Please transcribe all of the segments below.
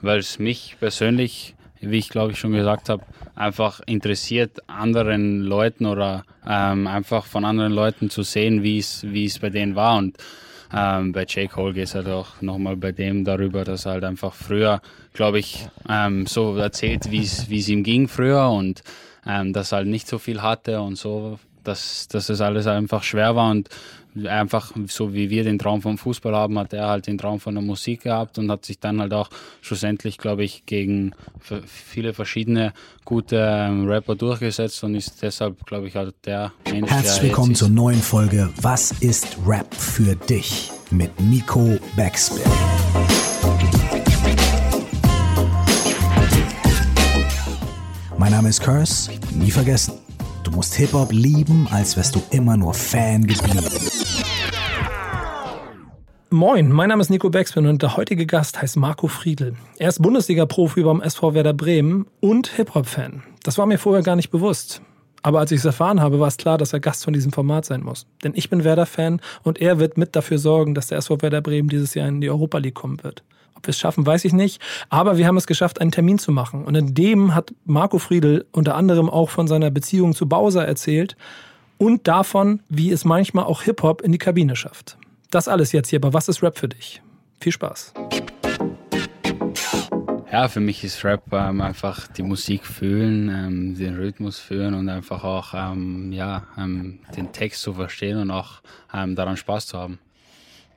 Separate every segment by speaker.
Speaker 1: weil es mich persönlich, wie ich glaube ich schon gesagt habe, einfach interessiert, anderen Leuten oder ähm, einfach von anderen Leuten zu sehen, wie es bei denen war. Und ähm, bei Jake Cole geht es halt auch nochmal bei dem darüber, dass er halt einfach früher, glaube ich, ähm, so erzählt, wie es ihm ging früher und ähm, dass er halt nicht so viel hatte und so, dass, dass es alles einfach schwer war. Und einfach so wie wir den Traum vom Fußball haben, hat er halt den Traum von der Musik gehabt und hat sich dann halt auch schlussendlich, glaube ich, gegen viele verschiedene gute ähm, Rapper durchgesetzt und ist deshalb, glaube ich, halt der
Speaker 2: Mensch. Herzlich willkommen zur neuen Folge Was ist Rap für dich? mit Nico Backspin. Mein Name ist Curse, nie vergessen. Du musst Hip-Hop lieben, als wärst du immer nur Fan geblieben.
Speaker 3: Moin, mein Name ist Nico Beckspin und der heutige Gast heißt Marco Friedl. Er ist Bundesliga-Profi beim SV Werder Bremen und Hip-Hop-Fan. Das war mir vorher gar nicht bewusst. Aber als ich es erfahren habe, war es klar, dass er Gast von diesem Format sein muss. Denn ich bin Werder-Fan und er wird mit dafür sorgen, dass der SV Werder Bremen dieses Jahr in die Europa League kommen wird. Ob wir es schaffen, weiß ich nicht. Aber wir haben es geschafft, einen Termin zu machen. Und in dem hat Marco Friedl unter anderem auch von seiner Beziehung zu Bowser erzählt und davon, wie es manchmal auch Hip-Hop in die Kabine schafft. Das alles jetzt hier, aber was ist Rap für dich? Viel Spaß.
Speaker 1: Ja, für mich ist Rap ähm, einfach die Musik fühlen, ähm, den Rhythmus fühlen und einfach auch ähm, ja, ähm, den Text zu verstehen und auch ähm, daran Spaß zu haben.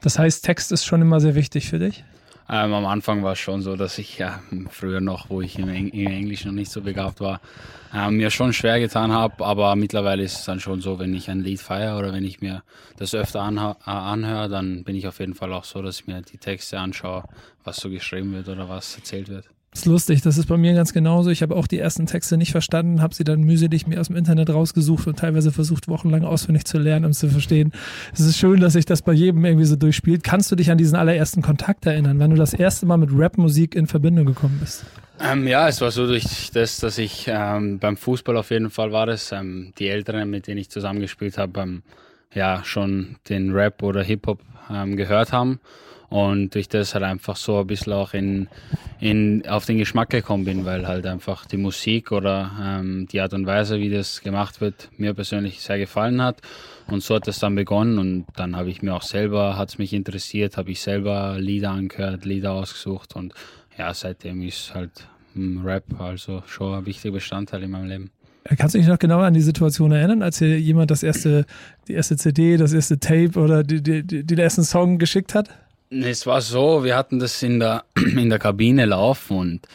Speaker 3: Das heißt, Text ist schon immer sehr wichtig für dich?
Speaker 1: Ähm, am Anfang war es schon so, dass ich ja früher noch, wo ich im, im Englisch noch nicht so begabt war, äh, mir schon schwer getan habe. Aber mittlerweile ist es dann schon so, wenn ich ein Lied feiere oder wenn ich mir das öfter anhöre, anhöre, dann bin ich auf jeden Fall auch so, dass ich mir die Texte anschaue, was so geschrieben wird oder was erzählt wird.
Speaker 3: Das ist lustig, das ist bei mir ganz genauso. Ich habe auch die ersten Texte nicht verstanden, habe sie dann mühselig mir aus dem Internet rausgesucht und teilweise versucht, wochenlang auswendig zu lernen, um zu verstehen. Es ist schön, dass sich das bei jedem irgendwie so durchspielt. Kannst du dich an diesen allerersten Kontakt erinnern, wenn du das erste Mal mit Rapmusik in Verbindung gekommen bist?
Speaker 1: Ähm, ja, es war so durch das, dass ich ähm, beim Fußball auf jeden Fall war das. Ähm, die Älteren, mit denen ich zusammengespielt habe, ähm, ja schon den Rap oder Hip-Hop ähm, gehört haben und durch das halt einfach so ein bisschen auch in, in, auf den Geschmack gekommen bin, weil halt einfach die Musik oder ähm, die Art und Weise, wie das gemacht wird, mir persönlich sehr gefallen hat. Und so hat es dann begonnen und dann habe ich mir auch selber, hat es mich interessiert, habe ich selber Lieder angehört, Lieder ausgesucht und ja, seitdem ist halt Rap also schon ein wichtiger Bestandteil in meinem Leben.
Speaker 3: Kannst du dich noch genauer an die Situation erinnern, als dir jemand das erste, die erste CD, das erste Tape oder die, die, die, den ersten Song geschickt hat?
Speaker 1: Es war so, wir hatten das in der, in der Kabine laufen und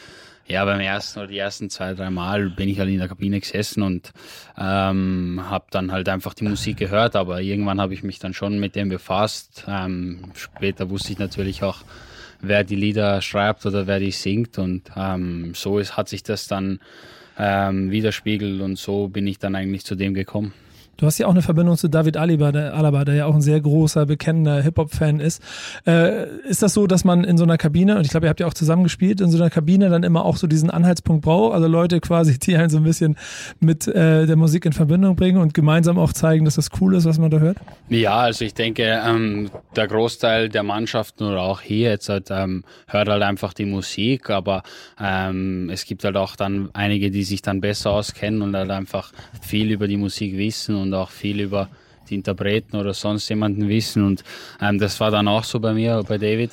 Speaker 1: ja, beim ersten oder die ersten zwei, drei Mal bin ich halt in der Kabine gesessen und ähm, habe dann halt einfach die Musik gehört, aber irgendwann habe ich mich dann schon mit dem befasst. Ähm, später wusste ich natürlich auch, wer die Lieder schreibt oder wer die singt und ähm, so ist, hat sich das dann ähm, widerspiegelt und so bin ich dann eigentlich zu dem gekommen.
Speaker 3: Du hast ja auch eine Verbindung zu David Alaba, der, Alaba, der ja auch ein sehr großer, bekennender Hip-Hop-Fan ist. Äh, ist das so, dass man in so einer Kabine, und ich glaube, ihr habt ja auch zusammen gespielt, in so einer Kabine dann immer auch so diesen Anhaltspunkt braucht? Also Leute quasi, die einen so ein bisschen mit äh, der Musik in Verbindung bringen und gemeinsam auch zeigen, dass das cool ist, was man da hört?
Speaker 1: Ja, also ich denke, ähm, der Großteil der Mannschaften oder auch hier jetzt halt, ähm, hört halt einfach die Musik, aber ähm, es gibt halt auch dann einige, die sich dann besser auskennen und halt einfach viel über die Musik wissen und auch viel über die Interpreten oder sonst jemanden wissen. Und ähm, das war dann auch so bei mir, bei David.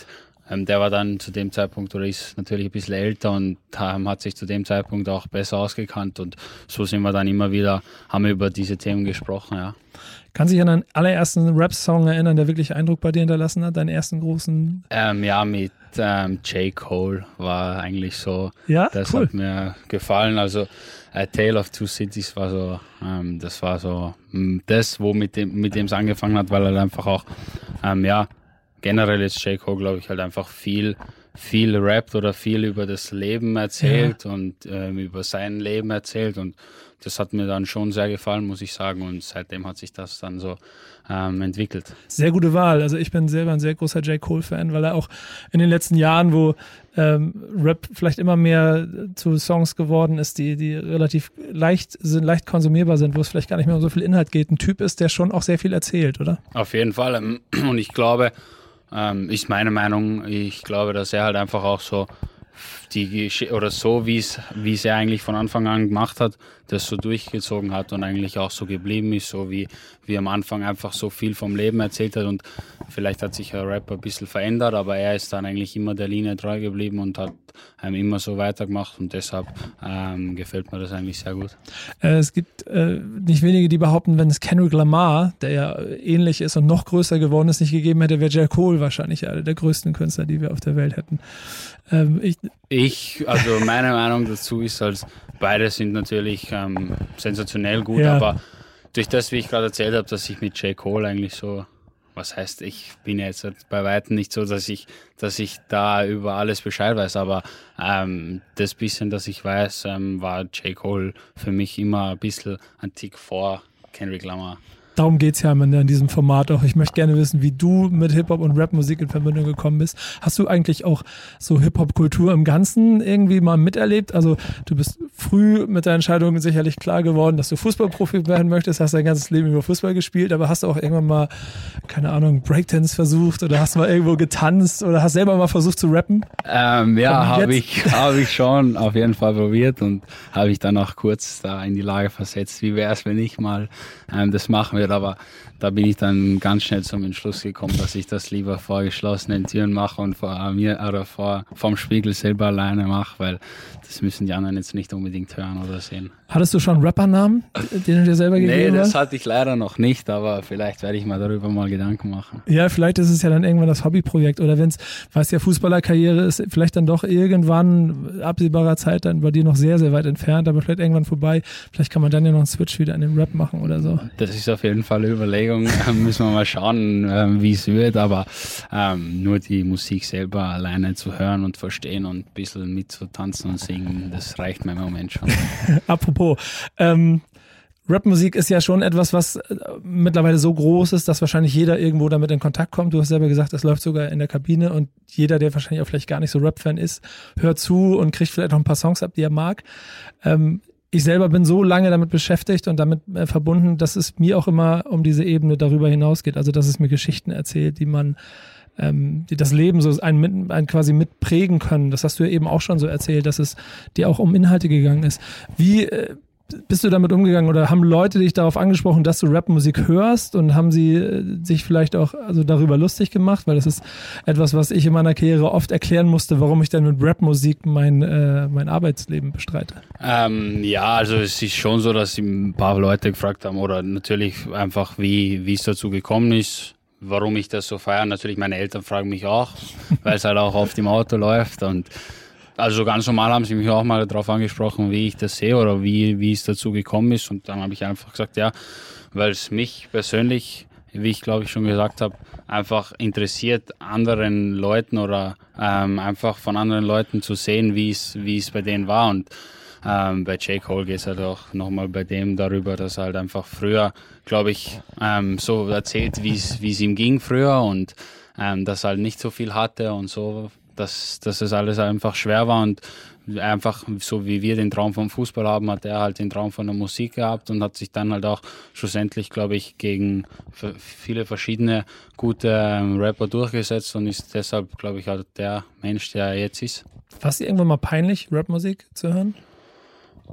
Speaker 1: Ähm, der war dann zu dem Zeitpunkt oder ist natürlich ein bisschen älter und ähm, hat sich zu dem Zeitpunkt auch besser ausgekannt. Und so sind wir dann immer wieder, haben wir über diese Themen gesprochen, ja.
Speaker 3: Kann sich an deinen allerersten Rap-Song erinnern, der wirklich Eindruck bei dir hinterlassen hat? Deinen ersten großen?
Speaker 1: Ähm, ja, mit ähm, J. Cole war eigentlich so.
Speaker 3: Ja,
Speaker 1: das
Speaker 3: cool.
Speaker 1: hat mir gefallen. Also A Tale of Two Cities war so, ähm, das war so mm, das, wo mit dem mit dem es angefangen hat, weil er einfach auch, ähm, ja, generell ist J. Cole, glaube ich, halt einfach viel viel rappt oder viel über das Leben erzählt ja. und ähm, über sein Leben erzählt und das hat mir dann schon sehr gefallen, muss ich sagen. Und seitdem hat sich das dann so ähm, entwickelt.
Speaker 3: Sehr gute Wahl. Also ich bin selber ein sehr großer J. Cole-Fan, weil er auch in den letzten Jahren, wo ähm, Rap vielleicht immer mehr zu Songs geworden ist, die, die relativ leicht sind, leicht konsumierbar sind, wo es vielleicht gar nicht mehr um so viel Inhalt geht, ein Typ ist, der schon auch sehr viel erzählt, oder?
Speaker 1: Auf jeden Fall. Und ich glaube, ähm, ist meine Meinung, ich glaube, dass er halt einfach auch so die oder so, wie es wie es er eigentlich von Anfang an gemacht hat, das so durchgezogen hat und eigentlich auch so geblieben ist, so wie wie am Anfang einfach so viel vom Leben erzählt hat und vielleicht hat sich der Rapper ein bisschen verändert, aber er ist dann eigentlich immer der Linie treu geblieben und hat ähm, immer so weitergemacht und deshalb ähm, gefällt mir das eigentlich sehr gut.
Speaker 3: Äh, es gibt äh, nicht wenige, die behaupten, wenn es Kendrick Lamar, der ja ähnlich ist und noch größer geworden ist, nicht gegeben hätte, wäre J. Cole wahrscheinlich einer der größten Künstler, die wir auf der Welt hätten.
Speaker 1: Ähm, ich, ich, also meine Meinung dazu ist, als beide sind natürlich ähm, sensationell gut, ja. aber durch das, wie ich gerade erzählt habe, dass ich mit J. Cole eigentlich so, was heißt, ich bin jetzt bei Weitem nicht so, dass ich, dass ich da über alles Bescheid weiß, aber ähm, das bisschen, das ich weiß, ähm, war J. Cole für mich immer ein bisschen ein Tick vor Kendrick Lamar
Speaker 3: darum geht es ja in diesem Format auch. Ich möchte gerne wissen, wie du mit Hip-Hop und Rap-Musik in Verbindung gekommen bist. Hast du eigentlich auch so Hip-Hop-Kultur im Ganzen irgendwie mal miterlebt? Also du bist früh mit der Entscheidung sicherlich klar geworden, dass du Fußballprofi werden möchtest, hast dein ganzes Leben über Fußball gespielt, aber hast du auch irgendwann mal, keine Ahnung, Breakdance versucht oder hast mal irgendwo getanzt oder hast selber mal versucht zu rappen?
Speaker 1: Ähm, ja, habe ich, hab ich schon auf jeden Fall probiert und habe ich dann auch kurz da in die Lage versetzt, wie wäre es, wenn ich mal ähm, das machen würde. Aber da bin ich dann ganz schnell zum Entschluss gekommen, dass ich das lieber vor geschlossenen Türen mache und vor mir oder vor vom Spiegel selber alleine mache, weil das müssen die anderen jetzt nicht unbedingt hören oder sehen.
Speaker 3: Hattest du schon Rappernamen, den du dir selber gegeben hast?
Speaker 1: Nee, das hatte ich leider noch nicht, aber vielleicht werde ich mal darüber mal Gedanken machen.
Speaker 3: Ja, vielleicht ist es ja dann irgendwann das Hobbyprojekt oder wenn es, weiß ja, Fußballerkarriere ist vielleicht dann doch irgendwann absehbarer Zeit dann bei dir noch sehr, sehr weit entfernt, aber vielleicht irgendwann vorbei. Vielleicht kann man dann ja noch einen Switch wieder an den Rap machen oder so.
Speaker 1: Das ist auf jeden Fall eine Überlegung. Müssen wir mal schauen, ähm, wie es wird, aber ähm, nur die Musik selber alleine zu hören und verstehen und ein bisschen mitzutanzen und singen, das reicht mir im Moment schon.
Speaker 3: Apropos, ähm, Rapmusik ist ja schon etwas, was äh, mittlerweile so groß ist, dass wahrscheinlich jeder irgendwo damit in Kontakt kommt. Du hast selber gesagt, das läuft sogar in der Kabine und jeder, der wahrscheinlich auch vielleicht gar nicht so Rap-Fan ist, hört zu und kriegt vielleicht noch ein paar Songs ab, die er mag. Ähm, ich selber bin so lange damit beschäftigt und damit äh, verbunden, dass es mir auch immer um diese Ebene darüber hinausgeht. Also, dass es mir Geschichten erzählt, die man ähm, die das Leben so ein, mit, ein quasi mitprägen können. Das hast du ja eben auch schon so erzählt, dass es dir auch um Inhalte gegangen ist. Wie äh, bist du damit umgegangen oder haben Leute dich darauf angesprochen, dass du Rapmusik hörst und haben sie äh, sich vielleicht auch also darüber lustig gemacht? Weil das ist etwas, was ich in meiner Karriere oft erklären musste, warum ich dann mit Rapmusik mein, äh, mein Arbeitsleben bestreite.
Speaker 1: Ähm, ja, also es ist schon so, dass ein paar Leute gefragt haben oder natürlich einfach, wie, wie es dazu gekommen ist warum ich das so feiere. Natürlich, meine Eltern fragen mich auch, weil es halt auch oft im Auto läuft. Und also ganz normal haben sie mich auch mal darauf angesprochen, wie ich das sehe oder wie, wie es dazu gekommen ist. Und dann habe ich einfach gesagt, ja, weil es mich persönlich, wie ich glaube ich schon gesagt habe, einfach interessiert, anderen Leuten oder ähm, einfach von anderen Leuten zu sehen, wie es, wie es bei denen war. Und ähm, bei Jake Cole geht es halt auch nochmal bei dem darüber, dass er halt einfach früher, glaube ich, ähm, so erzählt, wie es ihm ging früher und ähm, dass er halt nicht so viel hatte und so, dass, dass es alles einfach schwer war und einfach so wie wir den Traum vom Fußball haben, hat er halt den Traum von der Musik gehabt und hat sich dann halt auch schlussendlich, glaube ich, gegen viele verschiedene gute ähm, Rapper durchgesetzt und ist deshalb, glaube ich, halt der Mensch, der er jetzt ist.
Speaker 3: War es irgendwann mal peinlich, Rapmusik zu hören?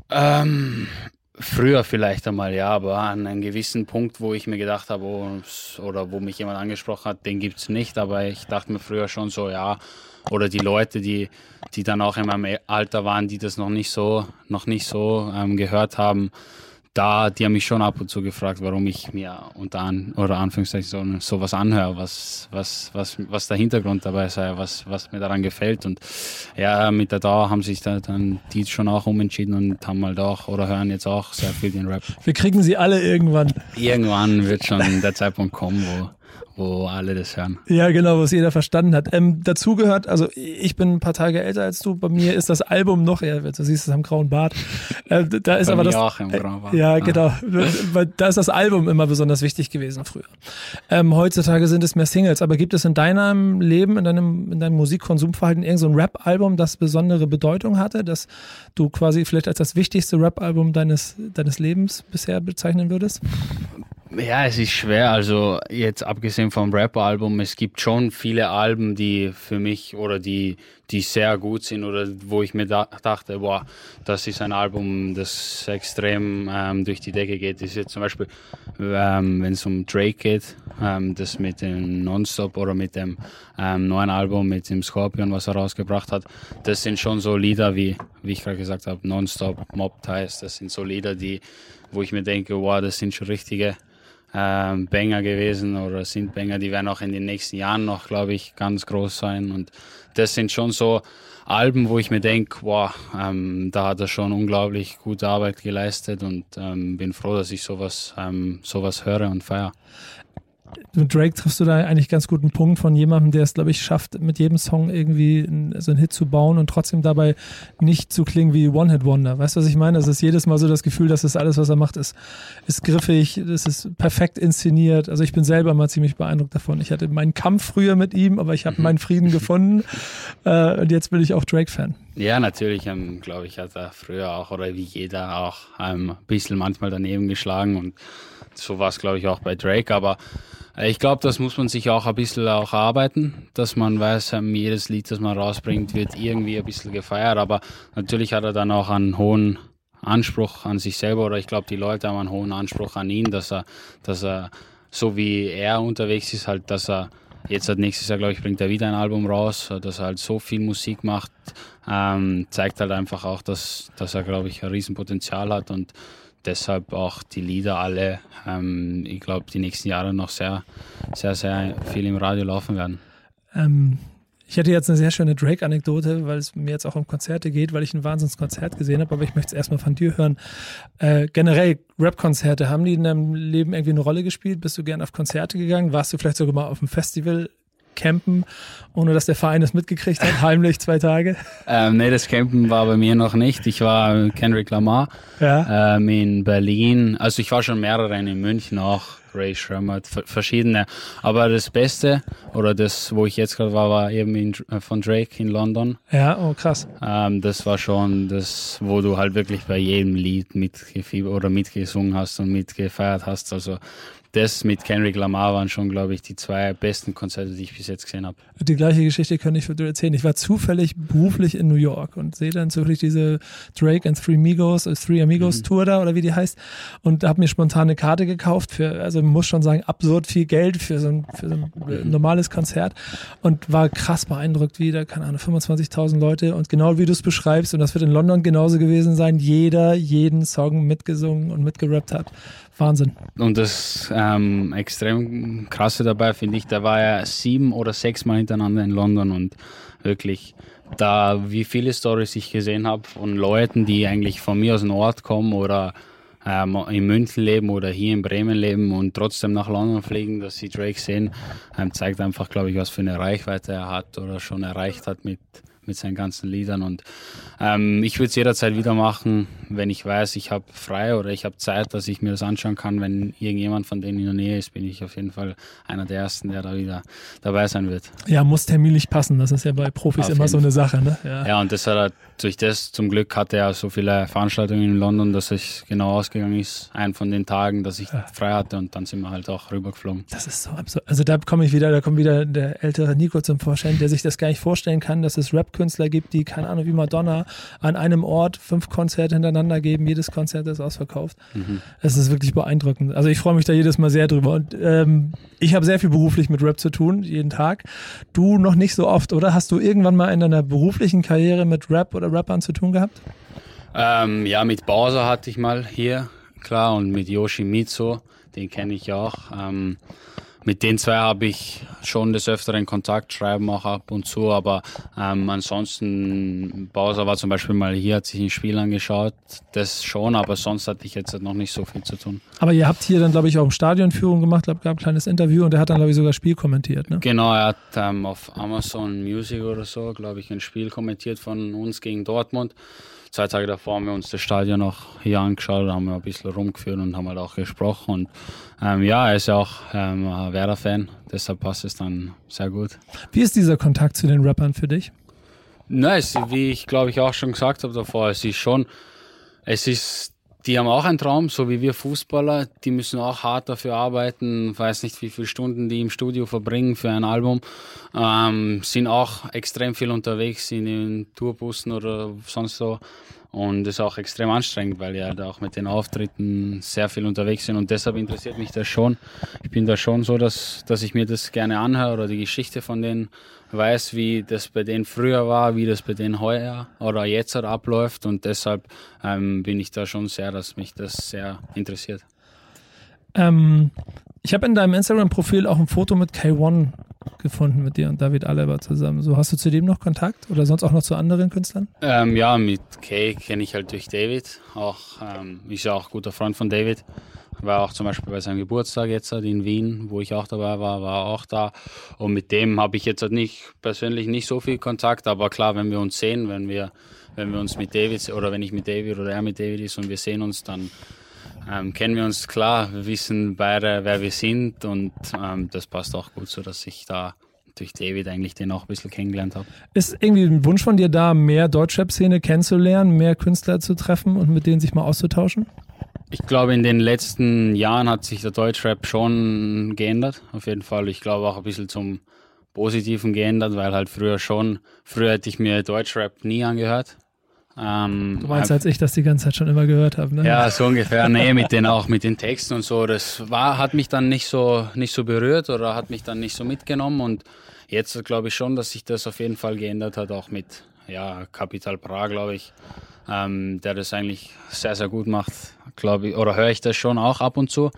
Speaker 1: Ähm, früher vielleicht einmal, ja, aber an einem gewissen Punkt, wo ich mir gedacht habe, oh, oder wo mich jemand angesprochen hat, den gibt es nicht, aber ich dachte mir früher schon so, ja, oder die Leute, die, die dann auch in meinem Alter waren, die das noch nicht so, noch nicht so ähm, gehört haben, da, die haben mich schon ab und zu gefragt, warum ich mir unter an, oder Anführungszeichen so, sowas anhöre, was, was, was, was der Hintergrund dabei sei, was, was mir daran gefällt. Und ja, mit der Dauer haben sich da dann die schon auch umentschieden und haben halt auch oder hören jetzt auch sehr viel den Rap.
Speaker 3: Wir kriegen sie alle irgendwann.
Speaker 1: Irgendwann wird schon der Zeitpunkt kommen, wo wo alle das hören.
Speaker 3: Ja, genau, was jeder verstanden hat. Ähm, dazu gehört, also ich bin ein paar Tage älter als du, bei mir ist das Album noch, ja, du siehst es am grauen Bart. Äh, da ist bei aber das.
Speaker 1: Auch im grauen Bart.
Speaker 3: Äh, ja, genau. da ist das Album immer besonders wichtig gewesen früher. Ähm, heutzutage sind es mehr Singles, aber gibt es in deinem Leben, in deinem, in deinem Musikkonsumverhalten irgendein so Rap-Album, das besondere Bedeutung hatte, das du quasi vielleicht als das wichtigste Rap-Album deines, deines Lebens bisher bezeichnen würdest?
Speaker 1: Ja, es ist schwer. Also jetzt abgesehen vom Rap-Album, es gibt schon viele Alben, die für mich oder die, die sehr gut sind oder wo ich mir da, dachte, boah, das ist ein Album, das extrem ähm, durch die Decke geht. Das ist jetzt zum Beispiel, ähm, wenn es um Drake geht, ähm, das mit dem Nonstop oder mit dem ähm, neuen Album mit dem Scorpion, was er rausgebracht hat, das sind schon so Lieder wie, wie ich gerade gesagt habe, Nonstop, Mob Ties, das sind so Lieder, die, wo ich mir denke, wow, das sind schon richtige ähm, Banger gewesen oder sind Banger, die werden auch in den nächsten Jahren noch, glaube ich, ganz groß sein. Und das sind schon so Alben, wo ich mir denke, wow, ähm, da hat er schon unglaublich gute Arbeit geleistet und ähm, bin froh, dass ich sowas, ähm, sowas höre und feiere
Speaker 3: mit Drake triffst du da eigentlich ganz guten Punkt von jemandem, der es, glaube ich, schafft, mit jedem Song irgendwie so einen Hit zu bauen und trotzdem dabei nicht zu klingen wie One-Hit-Wonder. Weißt du, was ich meine? Es ist jedes Mal so das Gefühl, dass das alles, was er macht, ist, ist griffig, das ist perfekt inszeniert. Also ich bin selber mal ziemlich beeindruckt davon. Ich hatte meinen Kampf früher mit ihm, aber ich habe mhm. meinen Frieden gefunden äh, und jetzt bin ich auch Drake-Fan.
Speaker 1: Ja, natürlich, ähm, glaube ich, hat er früher auch oder wie jeder auch ähm, ein bisschen manchmal daneben geschlagen und so war es, glaube ich, auch bei Drake, aber ich glaube, das muss man sich auch ein bisschen auch arbeiten, dass man weiß, ähm, jedes Lied, das man rausbringt, wird irgendwie ein bisschen gefeiert, aber natürlich hat er dann auch einen hohen Anspruch an sich selber oder ich glaube, die Leute haben einen hohen Anspruch an ihn, dass er, dass er so wie er unterwegs ist, halt, dass er jetzt hat nächstes Jahr, glaube ich, bringt er wieder ein Album raus, dass er halt so viel Musik macht, ähm, zeigt halt einfach auch, dass, dass er, glaube ich, ein Riesenpotenzial hat und deshalb auch die Lieder alle, ähm, ich glaube, die nächsten Jahre noch sehr, sehr, sehr viel im Radio laufen werden.
Speaker 3: Ähm, ich hatte jetzt eine sehr schöne Drake-Anekdote, weil es mir jetzt auch um Konzerte geht, weil ich ein Wahnsinnskonzert gesehen habe, aber ich möchte es erstmal von dir hören. Äh, generell, Rap-Konzerte, haben die in deinem Leben irgendwie eine Rolle gespielt? Bist du gern auf Konzerte gegangen? Warst du vielleicht sogar mal auf einem Festival campen, ohne dass der Verein es mitgekriegt hat, heimlich zwei Tage?
Speaker 1: Ähm, nee, das Campen war bei mir noch nicht. Ich war Kendrick Lamar ja. ähm, in Berlin. Also ich war schon mehrere in München auch. Ray Sherman, verschiedene. Aber das Beste oder das, wo ich jetzt gerade war, war eben in, äh, von Drake in London.
Speaker 3: Ja, oh krass.
Speaker 1: Ähm, das war schon das, wo du halt wirklich bei jedem Lied mitgefiebert oder mitgesungen hast und mitgefeiert hast. Also das mit Kendrick Lamar waren schon, glaube ich, die zwei besten Konzerte, die ich bis jetzt gesehen habe.
Speaker 3: Die gleiche Geschichte könnte ich erzählen. Ich war zufällig beruflich in New York und sehe dann zufällig diese Drake and Three Amigos, äh, Three Amigos mhm. Tour da oder wie die heißt und habe mir spontan eine Karte gekauft für, also muss schon sagen, absurd viel Geld für so ein, für so ein mhm. normales Konzert und war krass beeindruckt, wie da, keine Ahnung, 25.000 Leute und genau wie du es beschreibst und das wird in London genauso gewesen sein, jeder jeden Song mitgesungen und mitgerappt hat. Wahnsinn.
Speaker 1: Und das ähm, extrem krasse dabei finde ich, da war er sieben oder sechs Mal hintereinander in London und wirklich da, wie viele Stories ich gesehen habe von Leuten, die eigentlich von mir aus dem Ort kommen oder ähm, in München leben oder hier in Bremen leben und trotzdem nach London fliegen, dass sie Drake sehen, ähm, zeigt einfach, glaube ich, was für eine Reichweite er hat oder schon erreicht hat mit mit seinen ganzen Liedern. Und ähm, ich würde es jederzeit wieder machen, wenn ich weiß, ich habe frei oder ich habe Zeit, dass ich mir das anschauen kann. Wenn irgendjemand von denen in der Nähe ist, bin ich auf jeden Fall einer der Ersten, der da wieder dabei sein wird.
Speaker 3: Ja, muss terminlich passen. Das ist ja bei Profis auf immer so eine Sache. Ne?
Speaker 1: Ja. ja, und das hat er, durch das zum Glück hatte er so viele Veranstaltungen in London, dass es genau ausgegangen ist. Ein von den Tagen, dass ich frei hatte und dann sind wir halt auch rübergeflogen.
Speaker 3: Das ist so absurd. Also da komme ich wieder, da kommt wieder der ältere Nico zum Vorstellen, der sich das gar nicht vorstellen kann, dass es Rap Künstler gibt, die, keine Ahnung, wie Madonna an einem Ort fünf Konzerte hintereinander geben. Jedes Konzert ist ausverkauft. Mhm. Es ist wirklich beeindruckend. Also ich freue mich da jedes Mal sehr drüber. Und ähm, ich habe sehr viel beruflich mit Rap zu tun, jeden Tag. Du noch nicht so oft, oder? Hast du irgendwann mal in deiner beruflichen Karriere mit Rap oder Rappern zu tun gehabt?
Speaker 1: Ähm, ja, mit Bowser hatte ich mal hier, klar, und mit Yoshimitsu, den kenne ich auch. Ähm, mit den zwei habe ich schon des Öfteren Kontakt, schreiben auch ab und zu, aber ähm, ansonsten, Bowser war zum Beispiel mal hier, hat sich ein Spiel angeschaut, das schon, aber sonst hatte ich jetzt noch nicht so viel zu tun.
Speaker 3: Aber ihr habt hier dann, glaube ich, auch Stadionführung gemacht, gab ein kleines Interview und er hat dann, glaube ich, sogar das Spiel kommentiert, ne?
Speaker 1: Genau, er hat ähm, auf Amazon Music oder so, glaube ich, ein Spiel kommentiert von uns gegen Dortmund zwei Tage davor haben wir uns das Stadion noch hier angeschaut, haben wir ein bisschen rumgeführt und haben halt auch gesprochen. Und ähm, ja, er ist ja auch ähm, Werder-Fan, deshalb passt es dann sehr gut.
Speaker 3: Wie ist dieser Kontakt zu den Rappern für dich?
Speaker 1: Na, es, wie ich glaube ich auch schon gesagt habe davor, es ist schon, es ist die haben auch einen Traum, so wie wir Fußballer. Die müssen auch hart dafür arbeiten. Weiß nicht, wie viele Stunden die im Studio verbringen für ein Album. Ähm, sind auch extrem viel unterwegs, sind in Tourbussen oder sonst so. Und das ist auch extrem anstrengend, weil ja da auch mit den Auftritten sehr viel unterwegs sind. Und deshalb interessiert mich das schon. Ich bin da schon so, dass, dass ich mir das gerne anhöre oder die Geschichte von denen weiß, wie das bei denen früher war, wie das bei denen heuer oder jetzt abläuft. Und deshalb ähm, bin ich da schon sehr, dass mich das sehr interessiert.
Speaker 3: Ähm, ich habe in deinem Instagram-Profil auch ein Foto mit K1 gefunden mit dir und David Alaba zusammen. So hast du zu dem noch Kontakt oder sonst auch noch zu anderen Künstlern?
Speaker 1: Ähm, ja, mit Kay kenne ich halt durch David. Auch ähm, ist ja auch ein guter Freund von David. War auch zum Beispiel bei seinem Geburtstag jetzt halt in Wien, wo ich auch dabei war, war auch da. Und mit dem habe ich jetzt halt nicht persönlich nicht so viel Kontakt, aber klar, wenn wir uns sehen, wenn wir, wenn wir uns mit David oder wenn ich mit David oder er mit David ist und wir sehen uns, dann ähm, kennen wir uns klar. Wir wissen beide, wer wir sind und ähm, das passt auch gut so, dass ich da durch David eigentlich den auch ein bisschen kennengelernt habe.
Speaker 3: Ist irgendwie ein Wunsch von dir da, mehr Deutschrap-Szene kennenzulernen, mehr Künstler zu treffen und mit denen sich mal auszutauschen?
Speaker 1: Ich glaube, in den letzten Jahren hat sich der Deutschrap schon geändert, auf jeden Fall. Ich glaube auch ein bisschen zum Positiven geändert, weil halt früher schon, früher hätte ich mir Deutschrap nie angehört.
Speaker 3: Ähm, du meinst als ich das die ganze Zeit schon immer gehört habe, ne?
Speaker 1: Ja, so ungefähr. Nee, mit den auch mit den Texten und so. Das war, hat mich dann nicht so nicht so berührt oder hat mich dann nicht so mitgenommen. Und jetzt glaube ich schon, dass sich das auf jeden Fall geändert hat, auch mit ja, Capital Bra, glaube ich ähm, der das eigentlich sehr, sehr gut macht, glaube ich, oder höre ich das schon auch ab und zu.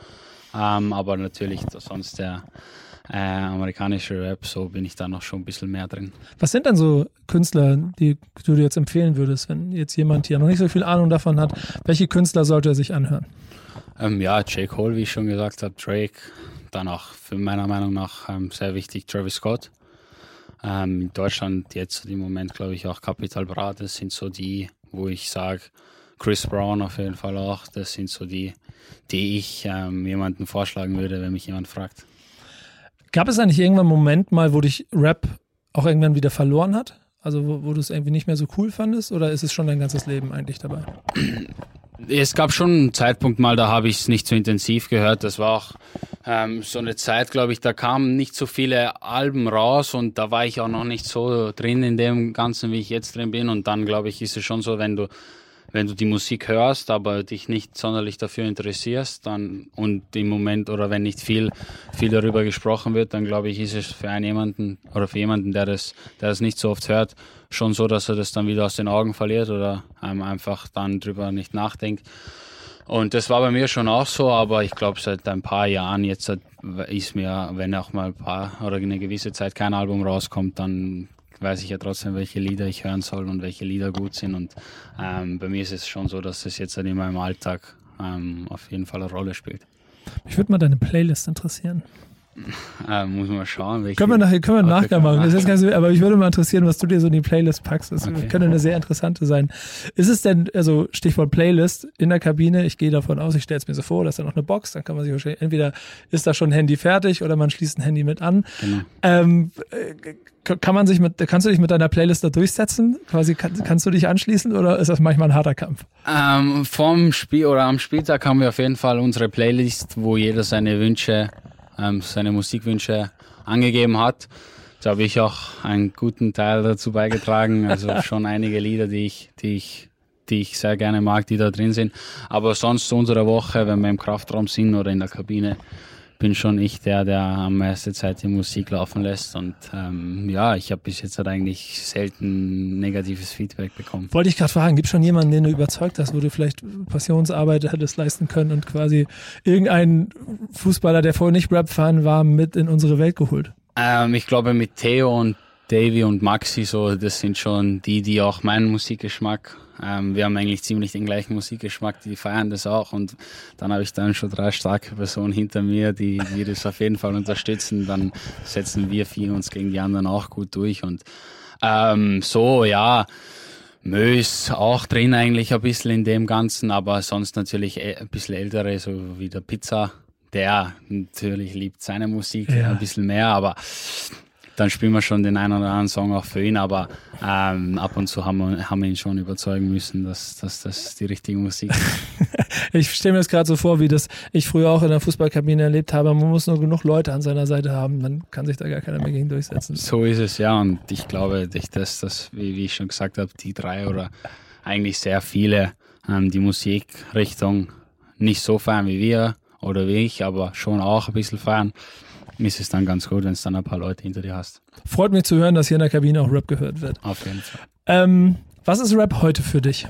Speaker 1: Ähm, aber natürlich sonst der äh, amerikanische Rap, so bin ich da noch schon ein bisschen mehr drin.
Speaker 3: Was sind denn so Künstler, die du dir jetzt empfehlen würdest, wenn jetzt jemand hier noch nicht so viel Ahnung davon hat? Welche Künstler sollte er sich anhören?
Speaker 1: Ähm, ja, Jake Cole, wie ich schon gesagt habe, Drake, dann auch für meiner Meinung nach ähm, sehr wichtig Travis Scott. Ähm, in Deutschland jetzt im Moment, glaube ich, auch Capital Bra, das sind so die wo ich sage, Chris Brown auf jeden Fall auch. Das sind so die, die ich ähm, jemanden vorschlagen würde, wenn mich jemand fragt.
Speaker 3: Gab es eigentlich irgendwann einen Moment mal, wo dich Rap auch irgendwann wieder verloren hat? Also wo, wo du es irgendwie nicht mehr so cool fandest? Oder ist es schon dein ganzes Leben eigentlich dabei?
Speaker 1: Es gab schon einen Zeitpunkt mal, da habe ich es nicht so intensiv gehört. Das war auch ähm, so eine Zeit, glaube ich, da kamen nicht so viele Alben raus und da war ich auch noch nicht so drin in dem Ganzen, wie ich jetzt drin bin. Und dann, glaube ich, ist es schon so, wenn du wenn du die Musik hörst, aber dich nicht sonderlich dafür interessierst, dann und im Moment oder wenn nicht viel, viel darüber gesprochen wird, dann glaube ich, ist es für einen jemanden oder für jemanden, der das, der das nicht so oft hört, schon so, dass er das dann wieder aus den Augen verliert oder einem einfach dann drüber nicht nachdenkt. Und das war bei mir schon auch so, aber ich glaube, seit ein paar Jahren jetzt ist mir, wenn auch mal ein paar oder eine gewisse Zeit kein Album rauskommt, dann weiß ich ja trotzdem, welche Lieder ich hören soll und welche Lieder gut sind. Und ähm, bei mir ist es schon so, dass es jetzt in meinem Alltag ähm, auf jeden Fall eine Rolle spielt.
Speaker 3: Mich würde mal deine Playlist interessieren.
Speaker 1: Äh, muss man schauen.
Speaker 3: Welche können wir nachher können wir nachher machen. Das ist ganz, aber ich würde mal interessieren, was du dir so in die Playlist packst. Das okay. könnte eine sehr interessante sein. Ist es denn, also Stichwort Playlist in der Kabine, ich gehe davon aus, ich stelle es mir so vor, dass da noch eine Box, dann kann man sich wahrscheinlich, entweder ist da schon ein Handy fertig oder man schließt ein Handy mit an. Genau. Ähm, äh, kann man sich mit, kannst du dich mit deiner Playlist da durchsetzen? Quasi kann, kannst du dich anschließen oder ist das manchmal ein harter Kampf?
Speaker 1: Ähm, vom Spiel oder am Spieltag haben wir auf jeden Fall unsere Playlist, wo jeder seine Wünsche ähm, seine Musikwünsche angegeben hat. Da habe ich auch einen guten Teil dazu beigetragen. Also schon einige Lieder, die ich, die ich, die ich sehr gerne mag, die da drin sind. Aber sonst zu unserer Woche, wenn wir im Kraftraum sind oder in der Kabine, bin schon ich der, der am meisten Zeit die Musik laufen lässt. Und ähm, ja, ich habe bis jetzt halt eigentlich selten negatives Feedback bekommen.
Speaker 3: Wollte ich gerade fragen, gibt es schon jemanden, den du überzeugt hast, wo du vielleicht Passionsarbeit hättest leisten können und quasi irgendeinen Fußballer, der vorher nicht Rap-Fan war, mit in unsere Welt geholt?
Speaker 1: Ähm, ich glaube mit Theo und Davy und Maxi, so, das sind schon die, die auch meinen Musikgeschmack ähm, wir haben eigentlich ziemlich den gleichen Musikgeschmack, die feiern das auch und dann habe ich dann schon drei starke Personen hinter mir, die, die das auf jeden Fall unterstützen. Dann setzen wir vier uns gegen die anderen auch gut durch und ähm, so, ja. Mö ist auch drin eigentlich ein bisschen in dem Ganzen, aber sonst natürlich e, ein bisschen ältere, so wie der Pizza. Der natürlich liebt seine Musik ja. ein bisschen mehr, aber dann spielen wir schon den einen oder anderen Song auch für ihn, aber ähm, ab und zu haben wir, haben wir ihn schon überzeugen müssen, dass, das die richtige Musik ist.
Speaker 3: ich stelle mir das gerade so vor, wie das ich früher auch in der Fußballkabine erlebt habe. Man muss nur genug Leute an seiner Seite haben, dann kann sich da gar keiner mehr gegen durchsetzen.
Speaker 1: So ist es, ja. Und ich glaube, dass das, wie, wie ich schon gesagt habe, die drei oder eigentlich sehr viele ähm, die Musikrichtung nicht so feiern wie wir oder wie ich, aber schon auch ein bisschen feiern, ist es dann ganz gut, wenn es dann ein paar Leute hinter dir hast.
Speaker 3: Freut mich zu hören, dass hier in der Kabine auch Rap gehört wird.
Speaker 1: Auf jeden Fall.
Speaker 3: Ähm, was ist Rap heute für dich?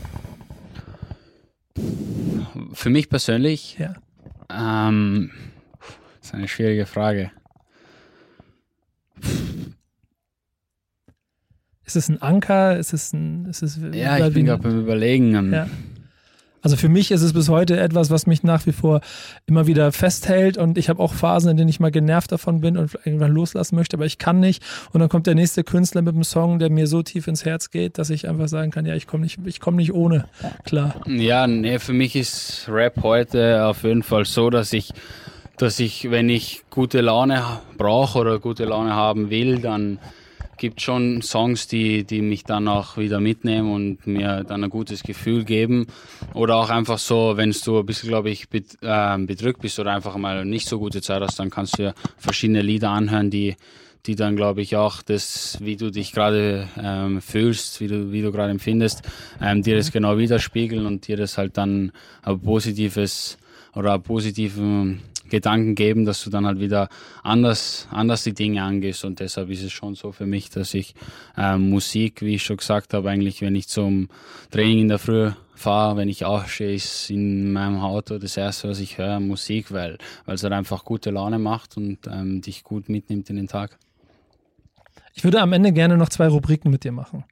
Speaker 1: Für mich persönlich?
Speaker 3: Ja.
Speaker 1: Ähm, das ist eine schwierige Frage.
Speaker 3: Ist es ein Anker? Ist es ein. Ist es
Speaker 1: ja, ich bin gerade beim Überlegen.
Speaker 3: Ja. Also für mich ist es bis heute etwas, was mich nach wie vor immer wieder festhält und ich habe auch Phasen, in denen ich mal genervt davon bin und irgendwann loslassen möchte, aber ich kann nicht. Und dann kommt der nächste Künstler mit einem Song, der mir so tief ins Herz geht, dass ich einfach sagen kann, ja, ich komme nicht, ich komme nicht ohne. Klar.
Speaker 1: Ja, nee, für mich ist Rap heute auf jeden Fall so, dass ich dass ich, wenn ich gute Laune brauche oder gute Laune haben will, dann gibt schon Songs, die, die mich dann auch wieder mitnehmen und mir dann ein gutes Gefühl geben. Oder auch einfach so, wenn du ein bisschen, glaube ich, äh, bedrückt bist oder einfach mal nicht so gute Zeit hast, dann kannst du ja verschiedene Lieder anhören, die, die dann, glaube ich, auch das, wie du dich gerade ähm, fühlst, wie du, wie du gerade empfindest, ähm, dir das genau widerspiegeln und dir das halt dann ein positives oder einen positiven Gedanken geben, dass du dann halt wieder anders, anders die Dinge angehst. Und deshalb ist es schon so für mich, dass ich äh, Musik, wie ich schon gesagt habe, eigentlich, wenn ich zum Training in der Früh fahre, wenn ich aufstehe, ist in meinem Auto das erste, was ich höre, Musik, weil, es halt einfach gute Laune macht und ähm, dich gut mitnimmt in den Tag.
Speaker 3: Ich würde am Ende gerne noch zwei Rubriken mit dir machen.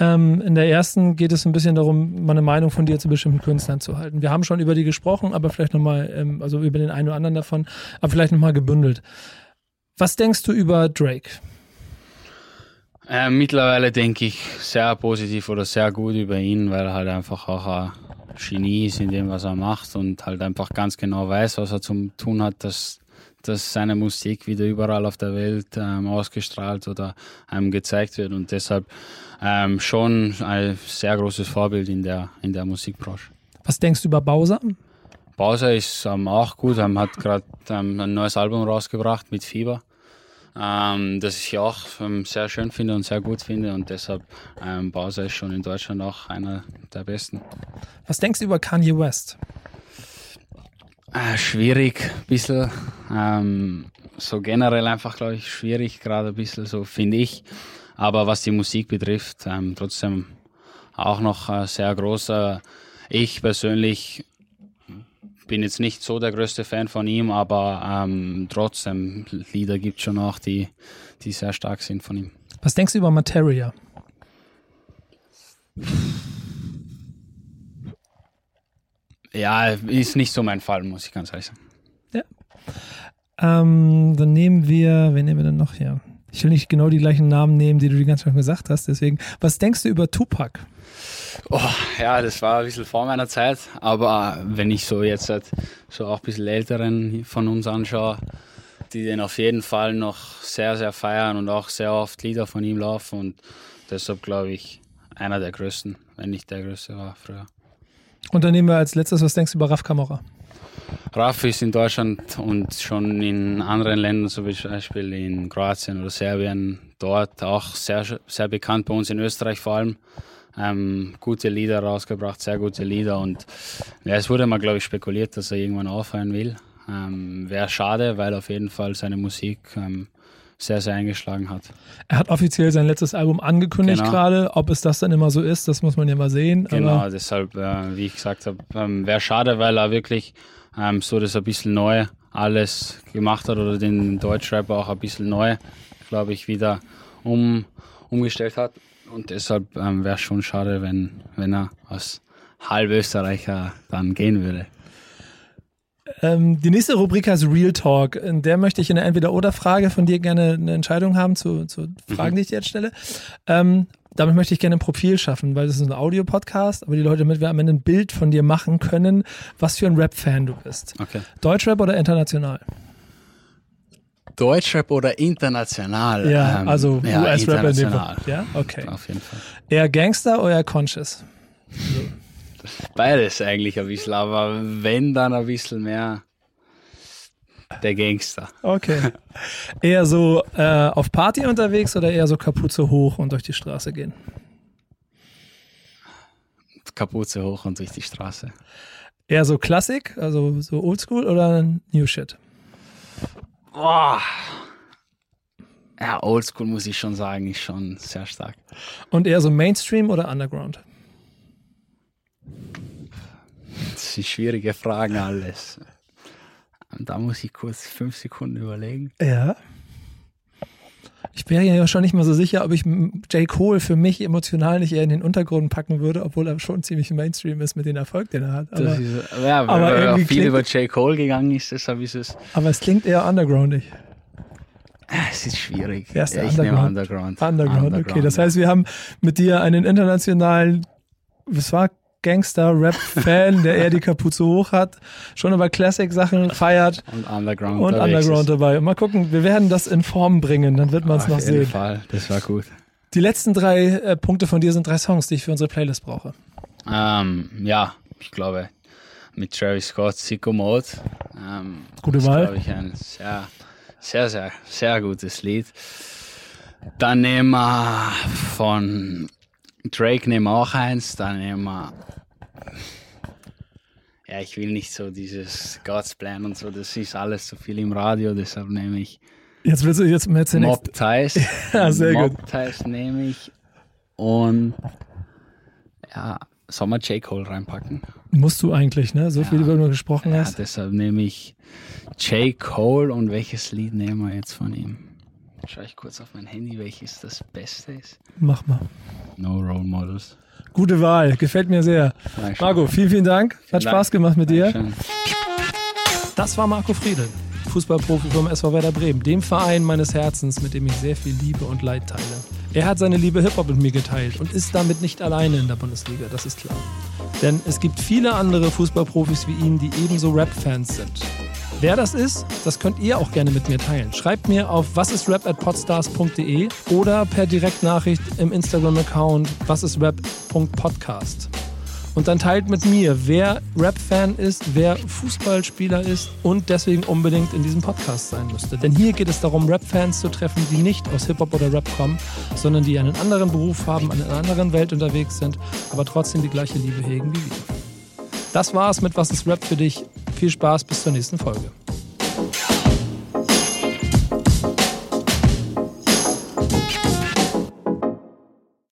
Speaker 3: Ähm, in der ersten geht es ein bisschen darum, mal eine Meinung von dir zu bestimmten Künstlern zu halten. Wir haben schon über die gesprochen, aber vielleicht nochmal, ähm, also über den einen oder anderen davon, aber vielleicht nochmal gebündelt. Was denkst du über Drake?
Speaker 1: Äh, mittlerweile denke ich sehr positiv oder sehr gut über ihn, weil er halt einfach auch ein Genie ist in dem, was er macht und halt einfach ganz genau weiß, was er zum tun hat, dass dass seine Musik wieder überall auf der Welt ähm, ausgestrahlt oder ähm, gezeigt wird und deshalb ähm, schon ein sehr großes Vorbild in der, in der Musikbranche.
Speaker 3: Was denkst du über Bowser?
Speaker 1: Bowser ist ähm, auch gut, ähm, hat gerade ein neues Album rausgebracht mit Fieber. Ähm, das ich auch ähm, sehr schön finde und sehr gut finde und deshalb ähm, Bowser ist schon in Deutschland auch einer der besten.
Speaker 3: Was denkst du über Kanye West?
Speaker 1: Äh, schwierig, ein bisschen. Ähm, so generell einfach, glaube ich, schwierig, gerade ein bisschen, so finde ich. Aber was die Musik betrifft, ähm, trotzdem auch noch äh, sehr großer. Ich persönlich bin jetzt nicht so der größte Fan von ihm, aber ähm, trotzdem Lieder gibt schon auch, die, die sehr stark sind von ihm.
Speaker 3: Was denkst du über Materia?
Speaker 1: Ja, ist nicht so mein Fall, muss ich ganz ehrlich sagen.
Speaker 3: Ja. Ähm, dann nehmen wir, wen nehmen wir denn noch hier? Ich will nicht genau die gleichen Namen nehmen, die du die ganze Zeit gesagt hast. Deswegen, was denkst du über Tupac?
Speaker 1: Oh, ja, das war ein bisschen vor meiner Zeit. Aber wenn ich so jetzt halt so auch ein bisschen älteren von uns anschaue, die den auf jeden Fall noch sehr, sehr feiern und auch sehr oft Lieder von ihm laufen. Und deshalb glaube ich, einer der größten, wenn nicht der größte war früher.
Speaker 3: Und dann nehmen wir als letztes, was denkst du über Raf Kamora?
Speaker 1: Raf ist in Deutschland und schon in anderen Ländern, zum Beispiel in Kroatien oder Serbien, dort auch sehr, sehr bekannt, bei uns in Österreich vor allem. Ähm, gute Lieder rausgebracht, sehr gute Lieder und ja, es wurde mal, glaube ich, spekuliert, dass er irgendwann aufhören will. Ähm, Wäre schade, weil auf jeden Fall seine Musik ähm, sehr, sehr eingeschlagen hat.
Speaker 3: Er hat offiziell sein letztes Album angekündigt genau. gerade. Ob es das dann immer so ist, das muss man ja mal sehen.
Speaker 1: Genau, deshalb, äh, wie ich gesagt habe, ähm, wäre schade, weil er wirklich ähm, so das ein bisschen neu alles gemacht hat oder den Deutschrap auch ein bisschen neu, glaube ich, wieder um, umgestellt hat. Und deshalb ähm, wäre es schon schade, wenn, wenn er als Halbösterreicher dann gehen würde.
Speaker 3: Ähm, die nächste Rubrik heißt Real Talk. In der möchte ich in der Entweder-Oder-Frage von dir gerne eine Entscheidung haben zu, zu Fragen, mhm. die ich dir jetzt stelle. Ähm, damit möchte ich gerne ein Profil schaffen, weil das ist ein Audio-Podcast, aber die Leute, damit wir am Ende ein Bild von dir machen können, was für ein Rap-Fan du bist.
Speaker 1: Okay.
Speaker 3: Deutschrap oder international?
Speaker 1: Deutschrap oder international?
Speaker 3: Ja, ähm, also
Speaker 1: ja, US-Rap
Speaker 3: in dem Fall. Ja, okay.
Speaker 1: Auf jeden Fall.
Speaker 3: Eher Gangster oder eher Conscious?
Speaker 1: So. Beides eigentlich ein bisschen, aber wenn, dann ein bisschen mehr der Gangster.
Speaker 3: Okay. Eher so äh, auf Party unterwegs oder eher so Kapuze hoch und durch die Straße gehen?
Speaker 1: Kapuze hoch und durch die Straße.
Speaker 3: Eher so Klassik, also so Oldschool oder New Shit?
Speaker 1: Boah. Ja, Oldschool muss ich schon sagen, ist schon sehr stark.
Speaker 3: Und eher so Mainstream oder Underground?
Speaker 1: Das sind schwierige Fragen alles. Da muss ich kurz fünf Sekunden überlegen.
Speaker 3: Ja. Ich wäre ja schon nicht mal so sicher, ob ich J. Cole für mich emotional nicht eher in den Untergrund packen würde, obwohl er schon ziemlich Mainstream ist mit dem Erfolg, den er hat.
Speaker 1: Aber, ist, ja, aber wenn viel klingt, über J. Cole gegangen ist, deshalb ist es.
Speaker 3: Aber es klingt eher undergroundig.
Speaker 1: Es ist schwierig.
Speaker 3: Ja, ich Underground. Underground. Underground. Underground. Okay, das heißt, wir haben mit dir einen internationalen, was war Gangster-Rap-Fan, der eher die Kapuze hoch hat, schon über Classic-Sachen feiert.
Speaker 1: Und Underground.
Speaker 3: Und Underground dabei. Mal gucken, wir werden das in Form bringen, dann wird man es noch sehen. Auf jeden
Speaker 1: Fall, das war gut.
Speaker 3: Die letzten drei äh, Punkte von dir sind drei Songs, die ich für unsere Playlist brauche.
Speaker 1: Ähm, ja, ich glaube, mit Travis Scott, Sicko Mode. Ähm,
Speaker 3: Gute Wahl.
Speaker 1: glaube ich, ein sehr, sehr, sehr, sehr gutes Lied. Dann nehmen wir von Drake nehmen wir auch eins, dann nehmen wir. Ja, ich will nicht so dieses God's Plan und so, das ist alles zu viel im Radio, deshalb nehme ich.
Speaker 3: Jetzt willst du jetzt
Speaker 1: jetzt Mob Ties.
Speaker 3: ja, sehr
Speaker 1: Mob
Speaker 3: gut.
Speaker 1: Ties nehme ich und ja, soll man J. Cole reinpacken?
Speaker 3: Musst du eigentlich, ne? So ja, viel, über du gesprochen
Speaker 1: ja,
Speaker 3: hast.
Speaker 1: deshalb nehme ich J. Cole und welches Lied nehmen wir jetzt von ihm? Schaue ich kurz auf mein Handy, welches das Beste ist.
Speaker 3: Mach mal.
Speaker 1: No Role Models.
Speaker 3: Gute Wahl, gefällt mir sehr. Dankeschön. Marco, vielen, vielen Dank. Hat vielen Spaß gemacht mit dir. Dankeschön. Das war Marco Friedel, Fußballprofi vom SV Werder Bremen, dem Verein meines Herzens, mit dem ich sehr viel Liebe und Leid teile. Er hat seine Liebe Hip-Hop mit mir geteilt und ist damit nicht alleine in der Bundesliga, das ist klar. Denn es gibt viele andere Fußballprofis wie ihn, die ebenso Rap-Fans sind. Wer das ist, das könnt ihr auch gerne mit mir teilen. Schreibt mir auf wasisrap.podstars.de oder per Direktnachricht im Instagram-Account wasisrap.podcast. Und dann teilt mit mir, wer Rap-Fan ist, wer Fußballspieler ist und deswegen unbedingt in diesem Podcast sein müsste. Denn hier geht es darum, Rap-Fans zu treffen, die nicht aus Hip-Hop oder Rap kommen, sondern die einen anderen Beruf haben, in einer anderen Welt unterwegs sind, aber trotzdem die gleiche Liebe hegen wie wir. Das war's mit Was ist Rap für dich? Viel Spaß, bis zur nächsten Folge.